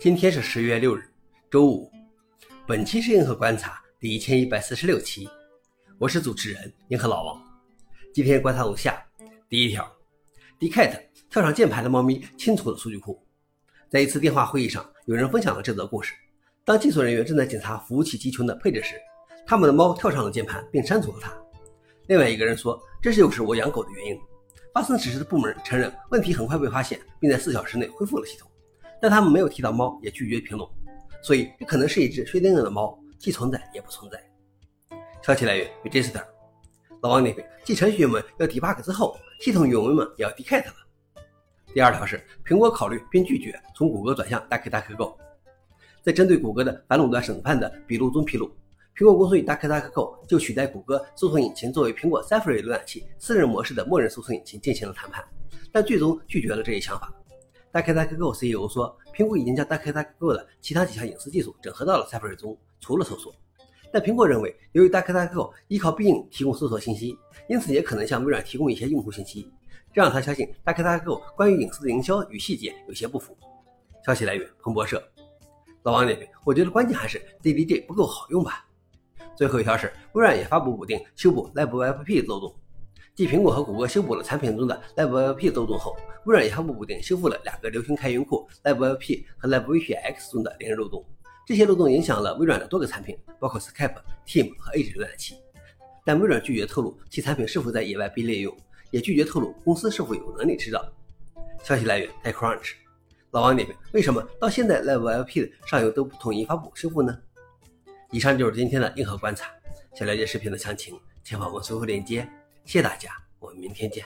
今天是十月六日，周五。本期是银河观察第一千一百四十六期，我是主持人银河老王。今天观察如下：第一条，Dcat 跳上键盘的猫咪清除了数据库。在一次电话会议上，有人分享了这则故事：当技术人员正在检查服务器集群的配置时，他们的猫跳上了键盘并删除了它。另外一个人说，这就是我养狗的原因。发生此事的部门承认问题很快被发现，并在四小时内恢复了系统。但他们没有提到猫，也拒绝评论，所以这可能是一只薛定谔的猫，既存在也不存在。消息来源：Register。老王那边，继程序员们要 debug 之后，系统员工们也要 decat 了。第二条是，苹果考虑并拒绝从谷歌转向 DuckDuckGo。在针对谷歌的反垄断审判的笔录中披露，苹果公司与 DuckDuckGo 就取代谷歌搜索引擎作为苹果 Safari 浏览器私人模式的默认搜索引擎进行了谈判，但最终拒绝了这一想法。DuckDuckGo CEO 说，苹果已经将 DuckDuckGo 的其他几项隐私技术整合到了 Safari 中，除了搜索。但苹果认为，由于 DuckDuckGo 依靠必应提供搜索信息，因此也可能向微软提供一些用户信息，这让他相信 DuckDuckGo 关于隐私的营销与细节有些不符。消息来源：彭博社。老王那边，我觉得关键还是 DDJ 不够好用吧。最后一条是，微软也发布补丁修补 LibWebP 漏洞。继苹果和谷歌修补了产品中的 LibWebP 漏洞后，微软也发布补丁修复了两个流行开源库 LibWebP 和 LibVPX 中的连漏洞。这些漏洞影响了微软的多个产品，包括 Skype、Team 和 Edge 浏览器。但微软拒绝透露其产品是否在野外被利用，也拒绝透露公司是否有能力知道。消息来源：TechCrunch。老王那边，为什么到现在 LibWebP 上游都不统一发布修复呢？以上就是今天的硬核观察。想了解视频的详情，请访问搜索链接。谢大家，我们明天见。